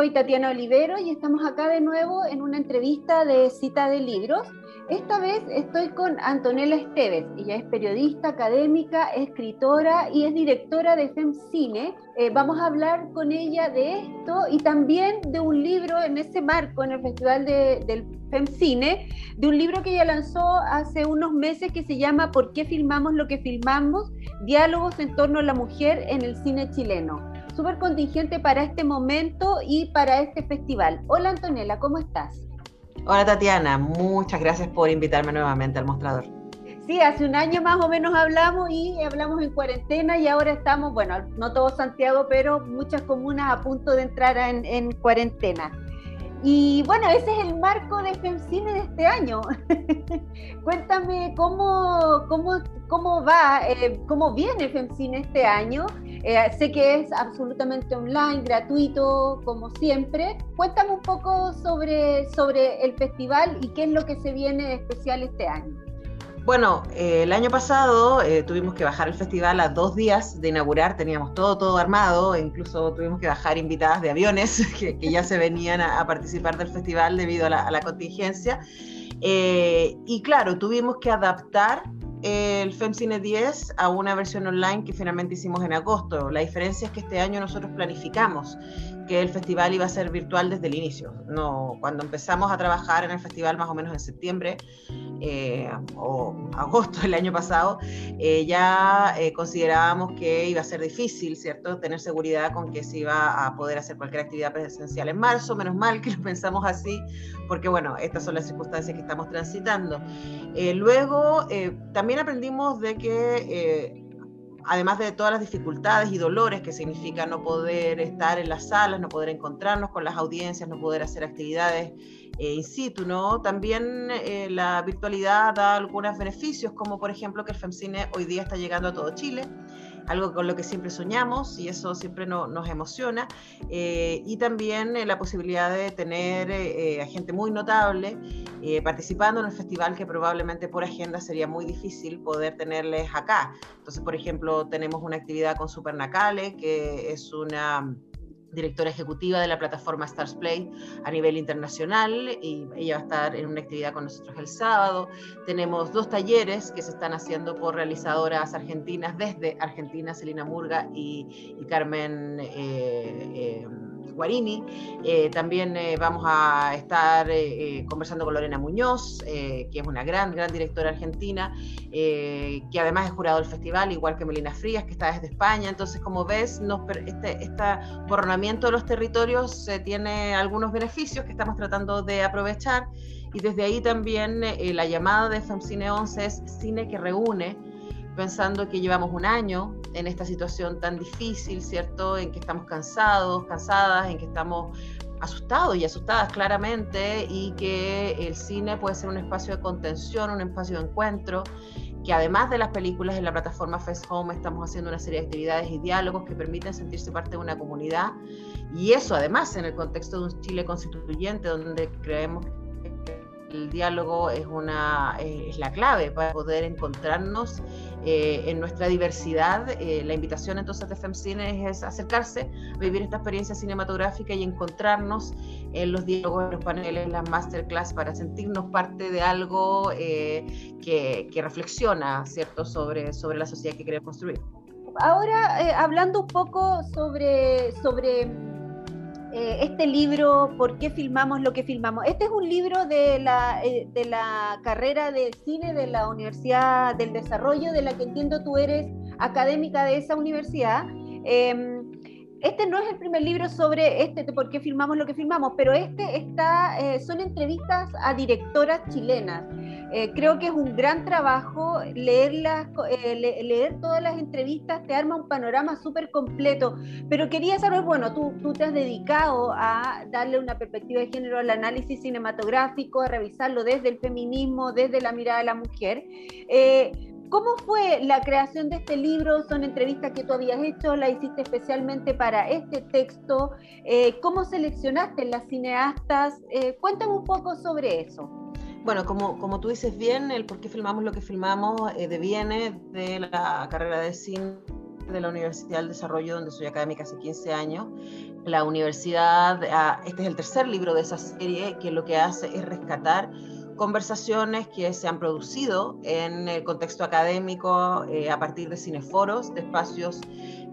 soy Tatiana Olivero y estamos acá de nuevo en una entrevista de cita de libros. Esta vez estoy con Antonella Esteves. Ella es periodista, académica, escritora y es directora de FemCine. Eh, vamos a hablar con ella de esto y también de un libro en ese marco, en el Festival de, del FemCine, de un libro que ella lanzó hace unos meses que se llama ¿Por qué filmamos lo que filmamos? Diálogos en torno a la mujer en el cine chileno súper contingente para este momento y para este festival. Hola Antonella, ¿cómo estás? Hola Tatiana, muchas gracias por invitarme nuevamente al mostrador. Sí, hace un año más o menos hablamos y hablamos en cuarentena y ahora estamos, bueno, no todo Santiago, pero muchas comunas a punto de entrar en, en cuarentena. Y bueno, ese es el marco de FemCine de este año. Cuéntame cómo, cómo, cómo va, eh, cómo viene FemCine este año. Eh, sé que es absolutamente online, gratuito, como siempre. Cuéntame un poco sobre, sobre el festival y qué es lo que se viene especial este año. Bueno, eh, el año pasado eh, tuvimos que bajar el festival a dos días de inaugurar, teníamos todo, todo armado, e incluso tuvimos que bajar invitadas de aviones que, ya se venían a, participar del festival debido a la, contingencia. Eh, y claro, tuvimos que adaptar el FemCine 10 a una versión online que finalmente hicimos en agosto. La diferencia es que este año nosotros planificamos que el festival iba a ser virtual desde el inicio. No, cuando empezamos a trabajar en el festival más o menos en septiembre eh, o agosto del año pasado, eh, ya eh, considerábamos que iba a ser difícil, ¿cierto?, tener seguridad con que se iba a poder hacer cualquier actividad presencial en marzo. Menos mal que lo pensamos así, porque bueno, estas son las circunstancias que estamos transitando. luego, también aprendimos de que además de todas las dificultades y dolores que significa no poder estar en las salas, no poder encontrarnos con las audiencias, no poder hacer actividades eh, in situ, ¿no? También eh, la virtualidad da algunos beneficios, como por ejemplo que el FEMCINE hoy día está llegando a todo Chile algo con lo que siempre soñamos y eso siempre nos emociona. Eh, y también eh, la posibilidad de tener eh, a gente muy notable participando en el festival que probablemente por agenda sería muy difícil poder tenerles acá. Entonces, por ejemplo, tenemos una actividad con Super Nacale, que es una directora ejecutiva de la plataforma Stars Play a nivel internacional y ella va a estar en una actividad con nosotros el sábado. Tenemos dos talleres que se están haciendo por realizadoras argentinas desde Argentina, Celina Murga y, Carmen. Eh, eh, Guarini. Eh, también eh, vamos a estar eh, conversando con Lorena Muñoz, que es una gran, gran directora argentina, que además es jurado del festival, igual que Melina Frías, que está desde España. Entonces, como ves, nos, este, este de los territorios tiene algunos beneficios que estamos tratando de aprovechar. Y desde ahí también la llamada de FEMCINE 11 es cine que reúne pensando que llevamos un año en esta situación tan difícil, ¿cierto? En que estamos cansados, cansadas, en que estamos asustados y asustadas claramente y que el cine puede ser un espacio de contención, un espacio de encuentro, que además de las películas en la plataforma Fest Home estamos haciendo una serie de actividades y diálogos que permiten sentirse parte de una comunidad y eso además en el contexto de un Chile constituyente donde creemos el diálogo es, una, es la clave para poder encontrarnos eh, en nuestra diversidad. Eh, la invitación entonces de FemCine es acercarse, vivir esta experiencia cinematográfica y encontrarnos en los diálogos, en los paneles, en las masterclass para sentirnos parte de algo eh, que, que, reflexiona ¿cierto? Sobre, sobre la sociedad que queremos construir. Ahora, hablando un poco sobre, sobre eh, este libro, ¿Por qué filmamos lo que filmamos? Este es un libro de la, eh, de la carrera de cine de la Universidad del Desarrollo, de la que entiendo tú eres académica de esa universidad. Em, este no es el primer libro sobre este, de por qué filmamos lo que filmamos, pero este está, eh, son entrevistas a directoras chilenas. Eh, creo que es un gran trabajo leerlas, eh, leer todas las entrevistas, te arma un panorama súper completo. Pero quería saber, bueno, tú, tú te has dedicado a darle una perspectiva de género al análisis cinematográfico, a revisarlo desde el feminismo, desde la mirada de la mujer. ¿Cómo fue la creación de este libro? ¿Son entrevistas que tú habías hecho? ¿La hiciste especialmente para este texto? Eh, ¿Cómo seleccionaste las cineastas? Eh, cuéntame un poco sobre eso. Bueno, como, como tú dices bien, el por qué filmamos lo que filmamos eh, deviene de la carrera de cine de la Universidad del Desarrollo, donde soy académica hace 15 años, la universidad, ah, este es el tercer libro de esa serie, que lo que hace es rescatar conversaciones que se han producido en el contexto académico eh, a partir de cineforos, de espacios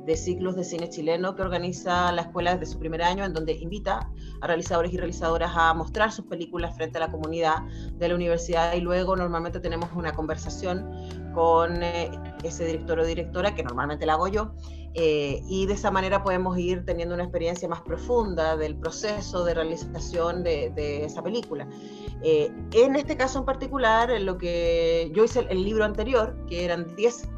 de ciclos de cine chileno que organiza la escuela desde su primer año, en donde invita a realizadores y realizadoras a mostrar sus películas frente a la comunidad de la universidad y luego normalmente tenemos una conversación con eh, ese director o directora, que normalmente la hago yo, eh, y de esa manera podemos ir teniendo una experiencia más profunda del proceso de realización de, esa película. Eh, en este caso en particular, lo que yo hice el, el libro anterior, que eran 10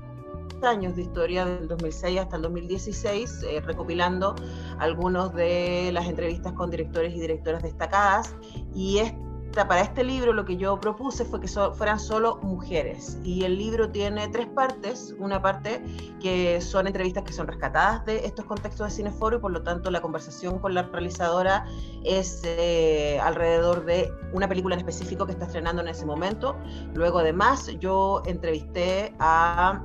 años de historia del 2006 hasta el 2016, eh, recopilando algunos de las entrevistas con directores y directoras destacadas. Y esta, para este libro lo que yo propuse fue que fueran solo mujeres. Y el libro tiene tres partes. Una parte que son entrevistas que son rescatadas de estos contextos de cineforo y por lo tanto la conversación con la realizadora es eh, alrededor de una película en específico que está estrenando en ese momento. Luego además yo entrevisté a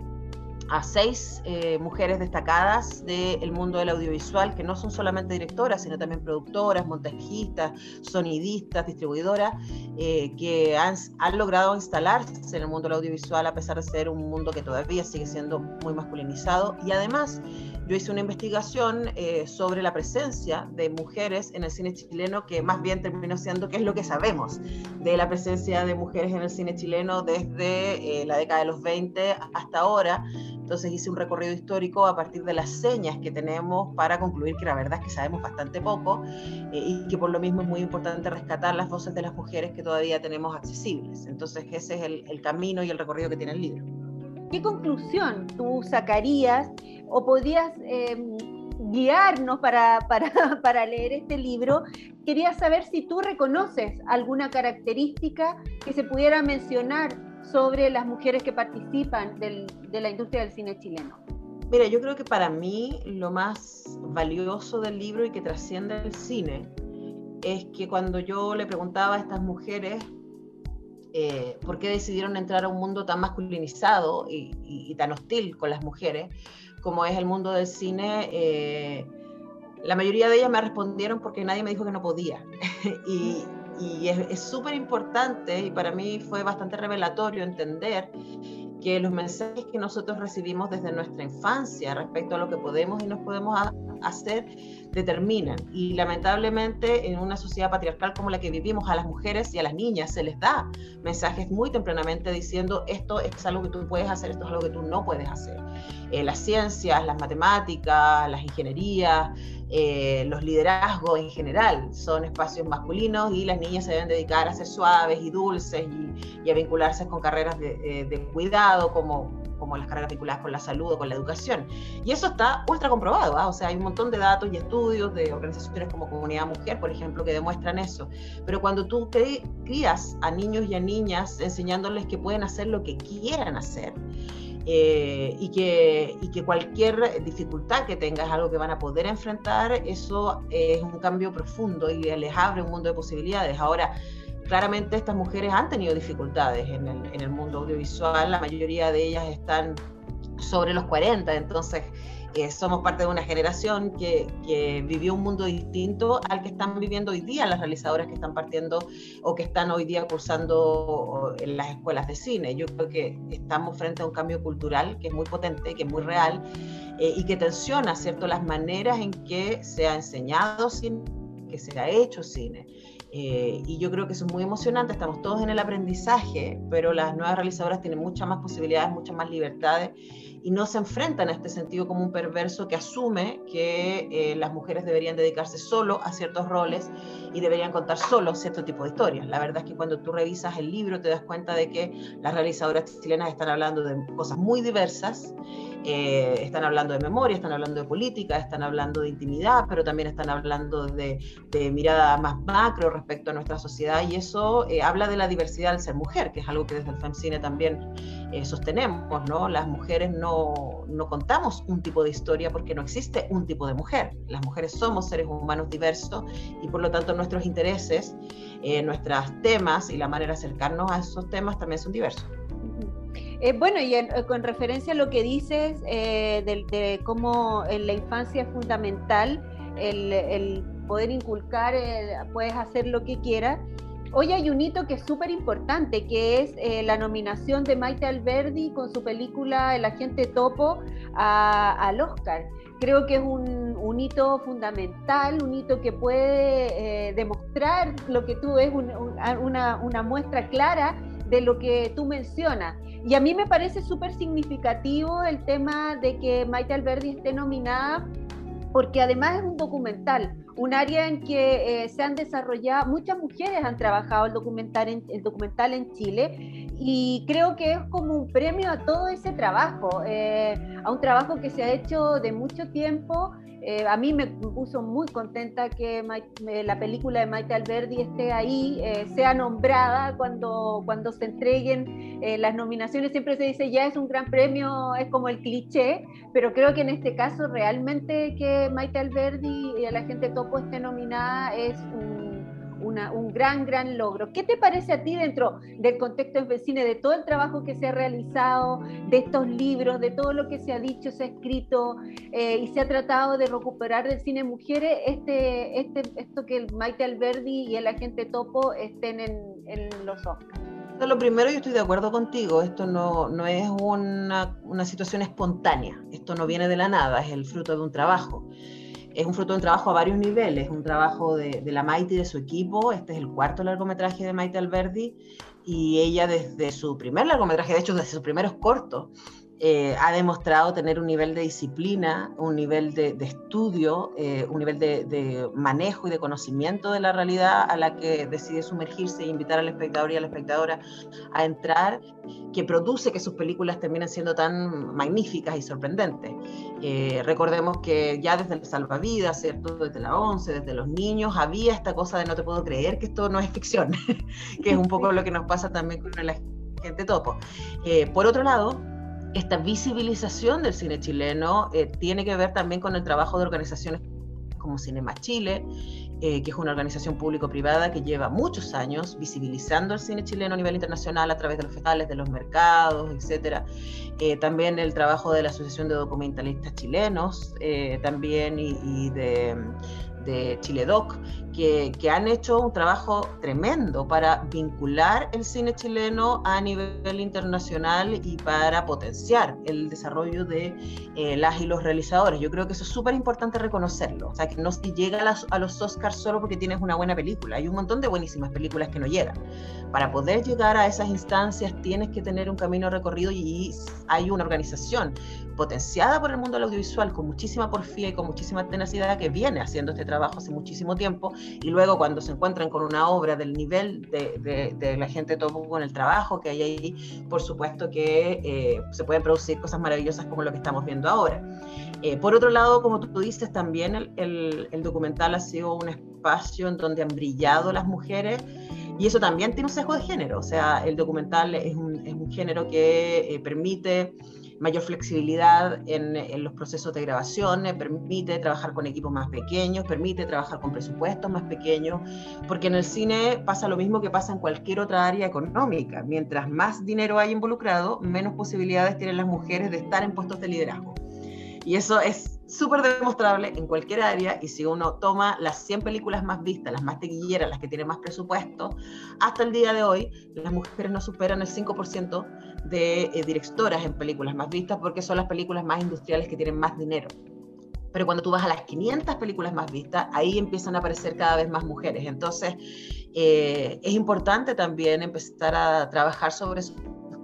a seis eh, mujeres destacadas del mundo del audiovisual, que no son solamente directoras, sino también productoras, montajistas, sonidistas, distribuidoras, eh, que han, logrado instalarse en el mundo del audiovisual a pesar de ser un mundo que todavía sigue siendo muy masculinizado. Y además, yo hice una investigación eh, sobre la presencia de mujeres en el cine chileno, que más bien terminó siendo qué es lo que sabemos de la presencia de mujeres en el cine chileno desde la década de los 20 hasta ahora. Entonces hice un recorrido histórico a partir de las señas que tenemos para concluir que la verdad es que sabemos bastante poco eh, y que por lo mismo es muy importante rescatar las voces de las mujeres que todavía tenemos accesibles. Entonces ese es el, camino y el recorrido que tiene el libro. ¿Qué conclusión tú sacarías o podrías em, guiarnos para, para, para, leer este libro, quería saber si tú reconoces alguna característica que se pudiera mencionar sobre las mujeres que participan del, de la industria del cine chileno? Mira, yo creo que para mí lo más valioso del libro y que trasciende el cine es que cuando yo le preguntaba a estas mujeres eh, por qué decidieron entrar a un mundo tan masculinizado y, tan hostil con las mujeres como es el mundo del cine, eh, la mayoría de ellas me respondieron porque nadie me dijo que no podía. y es súper importante y para mí fue bastante revelatorio entender que los mensajes que nosotros recibimos desde nuestra infancia respecto a lo que podemos y no podemos hacer determinan. Y lamentablemente en una sociedad patriarcal como la que vivimos, a las mujeres y a las niñas se les da mensajes muy tempranamente diciendo esto es algo que tú puedes hacer, esto es algo que tú no puedes hacer. Eh, las ciencias, las matemáticas, las ingenierías, eh, los liderazgos en general son espacios masculinos y las niñas se deben dedicar a ser suaves y dulces y, a vincularse con carreras de, eh, de cuidado como, como las carreras vinculadas con la salud o con la educación. Y eso está ultra comprobado, ¿ah? o sea, hay un montón de datos y estudios de organizaciones como Comunidad Mujer, por ejemplo, que demuestran eso. Pero cuando tú crías a niños y a niñas enseñándoles que pueden hacer lo que quieran hacer, eh, y, que, y, que, cualquier dificultad que tengas, algo que van a poder enfrentar, eso es un cambio profundo y les abre un mundo de posibilidades. Ahora, claramente estas mujeres han tenido dificultades en el, en el mundo audiovisual, la mayoría de ellas están sobre los 40, entonces somos parte de una generación que, vivió un mundo distinto al que están viviendo hoy día las realizadoras que están partiendo o que están hoy día cursando en las escuelas de cine. Yo creo que estamos frente a un cambio cultural que es muy potente, que es muy real eh, y que tensiona, ¿cierto?, las maneras en que se ha enseñado cine, que se ha hecho cine. Eh, y yo creo que eso es muy emocionante, estamos todos en el aprendizaje, pero las nuevas realizadoras tienen muchas más posibilidades, muchas más libertades y no se enfrentan a este sentido como un perverso que asume que eh, las mujeres deberían dedicarse solo a ciertos roles y deberían contar solo cierto tipo de historias. La verdad es que cuando tú revisas el libro te das cuenta de que las realizadoras chilenas están hablando de cosas muy diversas, eh, están hablando de memoria, están hablando de política, están hablando de intimidad, pero también están hablando de, mirada más macro respecto a nuestra sociedad y eso eh, habla de la diversidad al ser mujer, que es algo que desde el FEMCINE también sostenemos, ¿no? Las mujeres no no, contamos un tipo de historia porque no existe un tipo de mujer. Las mujeres somos seres humanos diversos y por lo tanto nuestros intereses, eh, nuestros temas y la manera de acercarnos a esos temas también son diversos. Eh, bueno, y con referencia a lo que dices eh, de, cómo en la infancia es fundamental el, poder inculcar, puedes hacer lo que quieras. Hoy hay un hito que es súper importante, que es eh, la nominación de Maite Alberdi con su película El agente topo al Oscar. Creo que es un, hito fundamental, un hito que puede eh, demostrar lo que tú ves, una muestra clara de lo que tú mencionas. Y a mí me parece súper significativo el tema de que Maite Alberdi esté nominada, porque además es un documental, un área en que eh, se han desarrollado, muchas mujeres han trabajado el documental, en, documental en Chile y creo que es como un premio a todo ese trabajo, eh, a un trabajo que se ha hecho de mucho tiempo eh, a mí me puso muy contenta que eh, la película de Maite Alberdi esté ahí, eh, sea nombrada cuando, cuando se entreguen las nominaciones. Siempre se dice ya es un gran premio, es como el cliché, pero creo que en este caso realmente que Maite Alberdi y la gente topo esté nominada es un un gran, gran logro. ¿Qué te parece a ti dentro del contexto en cine, de todo el trabajo que se ha realizado, de estos libros, de todo lo que se ha dicho, se ha escrito eh, y se ha tratado de recuperar del cine mujeres, este, este, esto que el Maite Alberdi y el agente Topo estén en, en los Oscars? Lo primero, yo estoy de acuerdo contigo, esto no, no es una, una situación espontánea, esto no viene de la nada, es el fruto de un trabajo es un fruto de un trabajo a varios niveles, un trabajo de, de, la Maite y de su equipo. Este es el cuarto largometraje de Maite Alberdi y ella desde su primer largometraje, de hecho desde sus primeros cortos, eh, ha demostrado tener un nivel de disciplina, un nivel de, estudio, eh, un nivel de, manejo y de conocimiento de la realidad a la que decide sumergirse e invitar al espectador y a la espectadora a entrar, que produce que sus películas terminen siendo tan magníficas y sorprendentes. Eh, recordemos que ya desde el Salvavidas, ¿cierto? desde la 11, desde los niños, había esta cosa de no te puedo creer que esto no es ficción, que es un poco lo que nos pasa también con la gente topo. por otro lado, esta visibilización del cine chileno eh, tiene que ver también con el trabajo de organizaciones como Cinema Chile, eh, que es una organización público-privada que lleva muchos años visibilizando el cine chileno a nivel internacional a través de los festivales, de los mercados, etc. Eh, también el trabajo de la Asociación de Documentalistas Chilenos, también y de, de Chiledoc, que, que, han hecho un trabajo tremendo para vincular el cine chileno a nivel internacional y para potenciar el desarrollo de eh, las y los realizadores. Yo creo que eso es súper importante reconocerlo. O sea, que no se llega a, a, los Oscars solo porque tienes una buena película. Hay un montón de buenísimas películas que no llegan. Para poder llegar a esas instancias tienes que tener un camino recorrido y hay una organización potenciada por el mundo del audiovisual con muchísima porfía y con muchísima tenacidad que viene haciendo este trabajo hace muchísimo tiempo y luego cuando se encuentran con una obra del nivel de, la gente todo con el trabajo que hay ahí, por supuesto que eh, se pueden producir cosas maravillosas como lo que estamos viendo ahora. Eh, por otro lado, como tú dices, también el, el, documental ha sido un espacio en donde han brillado las mujeres y eso también tiene un sesgo de género, o sea, el documental es un, es un género que eh, permite mayor flexibilidad en, los procesos de grabación, permite trabajar con equipos más pequeños, permite trabajar con presupuestos más pequeños, porque en el cine pasa lo mismo que pasa en cualquier otra área económica. Mientras más dinero hay involucrado, menos posibilidades tienen las mujeres de estar en puestos de liderazgo. Y eso es súper demostrable en cualquier área y si uno toma las 100 películas más vistas, las más tequilleras, las que tienen más presupuesto, hasta el día de hoy las mujeres no superan el 5% de eh, directoras en películas más vistas porque son las películas más industriales que tienen más dinero. Pero cuando tú vas a las 500 películas más vistas, ahí empiezan a aparecer cada vez más mujeres. Entonces, eh, es importante también empezar a trabajar sobre eso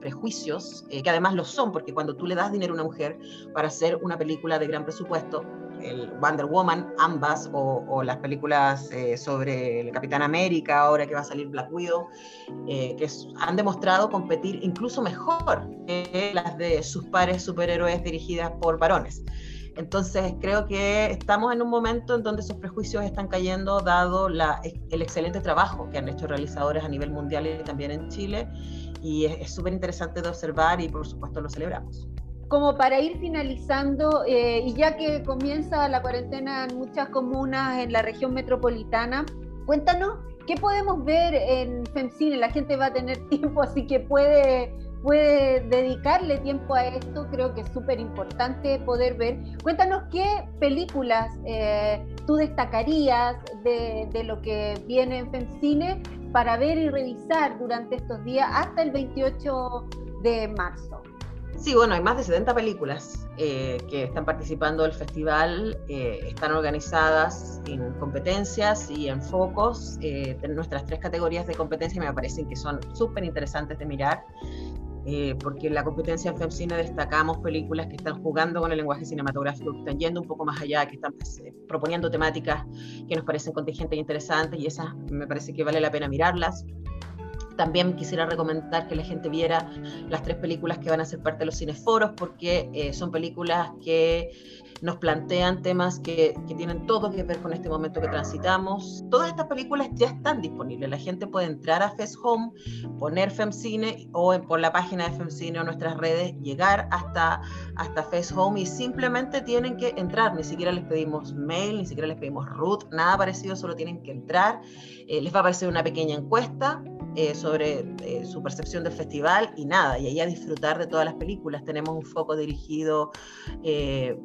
prejuicios, eh, que además lo son, porque cuando tú le das dinero a una mujer para hacer una película de gran presupuesto, el Wonder Woman, ambas, o, las películas eh, sobre el Capitán América, ahora que va a salir Black Widow, eh, que han demostrado competir incluso mejor que las de sus pares superhéroes dirigidas por varones. Entonces creo que estamos en un momento en donde esos prejuicios están cayendo dado el excelente trabajo que han hecho realizadores a nivel mundial y también en Chile y es súper interesante de observar y por supuesto lo celebramos. Como para ir finalizando, eh, y ya que comienza la cuarentena en muchas comunas en la región metropolitana, cuéntanos qué podemos ver en FEMCINE. La gente va a tener tiempo, así que puede, puede dedicarle tiempo a esto, creo que es súper importante poder ver. Cuéntanos qué películas eh, tú destacarías de, de, lo que viene en FEMCINE para ver y revisar durante estos días hasta el 28 de marzo. Sí, bueno, hay más de 70 películas eh, que están participando del festival, eh, están organizadas en competencias y en focos. Eh, nuestras tres categorías de competencia me parecen que son súper interesantes de mirar. Eh, porque en la competencia en FEMCINE destacamos películas que están jugando con el lenguaje cinematográfico, que están yendo un poco más allá, que están pues, eh, proponiendo temáticas que nos parecen contingentes e interesantes y esas me parece que vale la pena mirarlas. También quisiera recomendar que la gente viera las tres películas que van a ser parte de los cineforos, porque eh, son películas que nos plantean temas que, que, tienen todo que ver con este momento que transitamos. Todas estas películas ya están disponibles. La gente puede entrar a Fest Home, poner FemCine o por la página de FemCine o nuestras redes, llegar hasta, hasta Fest Home y simplemente tienen que entrar. Ni siquiera les pedimos mail, ni siquiera les pedimos root, nada parecido, solo tienen que entrar. Eh, les va a aparecer una pequeña encuesta eh, sobre eh, su percepción del festival y nada, y ahí a disfrutar de todas las películas. Tenemos un foco dirigido eh,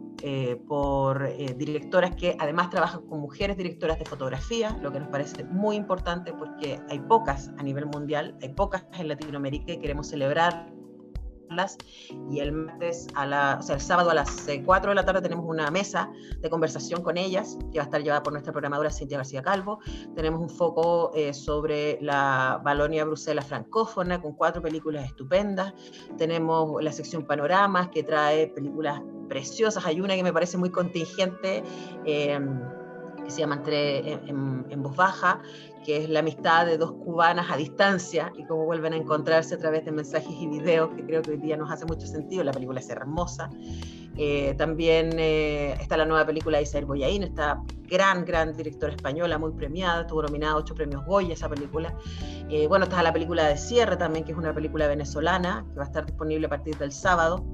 por directoras que además trabajan con mujeres directoras de fotografía, lo que nos parece muy importante porque hay pocas a nivel mundial, hay pocas en Latinoamérica y queremos celebrar y el martes a la, o sea, el sábado a las 4 de la tarde tenemos una mesa de conversación con ellas que va a estar llevada por nuestra programadora Cintia García Calvo. Tenemos un foco eh, sobre la Balonia Bruselas francófona con cuatro películas estupendas. Tenemos la sección Panoramas que trae películas preciosas. Hay una que me parece muy contingente. Eh, que se llama Entre en, en, voz baja, que es la amistad de dos cubanas a distancia y cómo vuelven a encontrarse a través de mensajes y videos, que creo que hoy día nos hace mucho sentido. La película es hermosa. Eh, también eh, está la nueva película de Isabel Boyaín, esta gran, gran directora española, muy premiada, tuvo nominada ocho premios Goya esa película. Eh, bueno, está la película de Cierre también, que es una película venezolana, que va a estar disponible a partir del sábado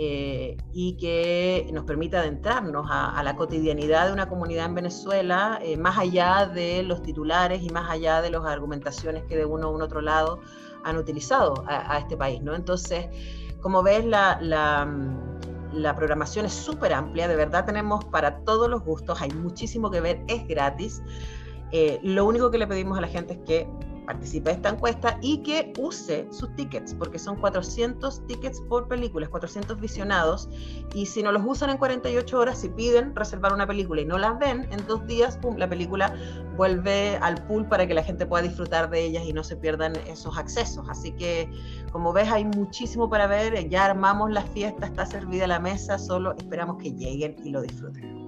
y que nos permite adentrarnos a, a, la cotidianidad de una comunidad en Venezuela, más allá de los titulares y más allá de las argumentaciones que de uno u otro lado han utilizado a, a este país, ¿no? Entonces, como ves, la la programación es súper amplia, de verdad tenemos para todos los gustos, hay muchísimo que ver, es gratis. Eh, lo único que le pedimos a la gente es que participe de esta encuesta y que use sus tickets, porque son 400 tickets por película, 400 visionados, y si no los usan en 48 horas, si piden reservar una película y no las ven, en dos días, pum, la película vuelve al pool para que la gente pueda disfrutar de ellas y no se pierdan esos accesos. Así que, como ves, hay muchísimo para ver, ya armamos la fiesta, está servida la mesa, solo esperamos que lleguen y lo disfruten.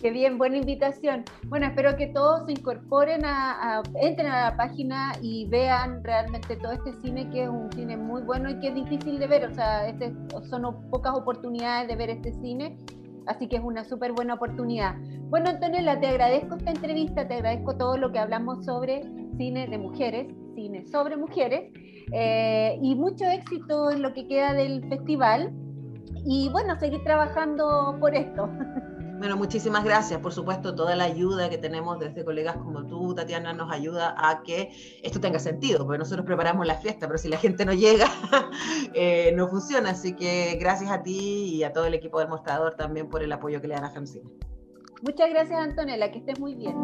Qué bien, buena invitación. Bueno, espero que todos se incorporen a, entren a la página y vean realmente todo este cine, que es un cine muy bueno y que es difícil de ver. O sea, este, son pocas oportunidades de ver este cine, así que es una súper buena oportunidad. Bueno, Antonella, te agradezco esta entrevista, te agradezco todo lo que hablamos sobre cine de mujeres, cine sobre mujeres, eh, y mucho éxito en lo que queda del festival. Y bueno, seguir trabajando por esto. Bueno, muchísimas gracias. Por supuesto, toda la ayuda que tenemos desde colegas como tú, Tatiana, nos ayuda a que esto tenga sentido, porque nosotros preparamos la fiesta, pero si la gente no llega, eh, no funciona. Así que gracias a ti y a todo el equipo del mostrador también por el apoyo que le dan a FEMCINE. Muchas gracias, Antonella, que estés muy bien.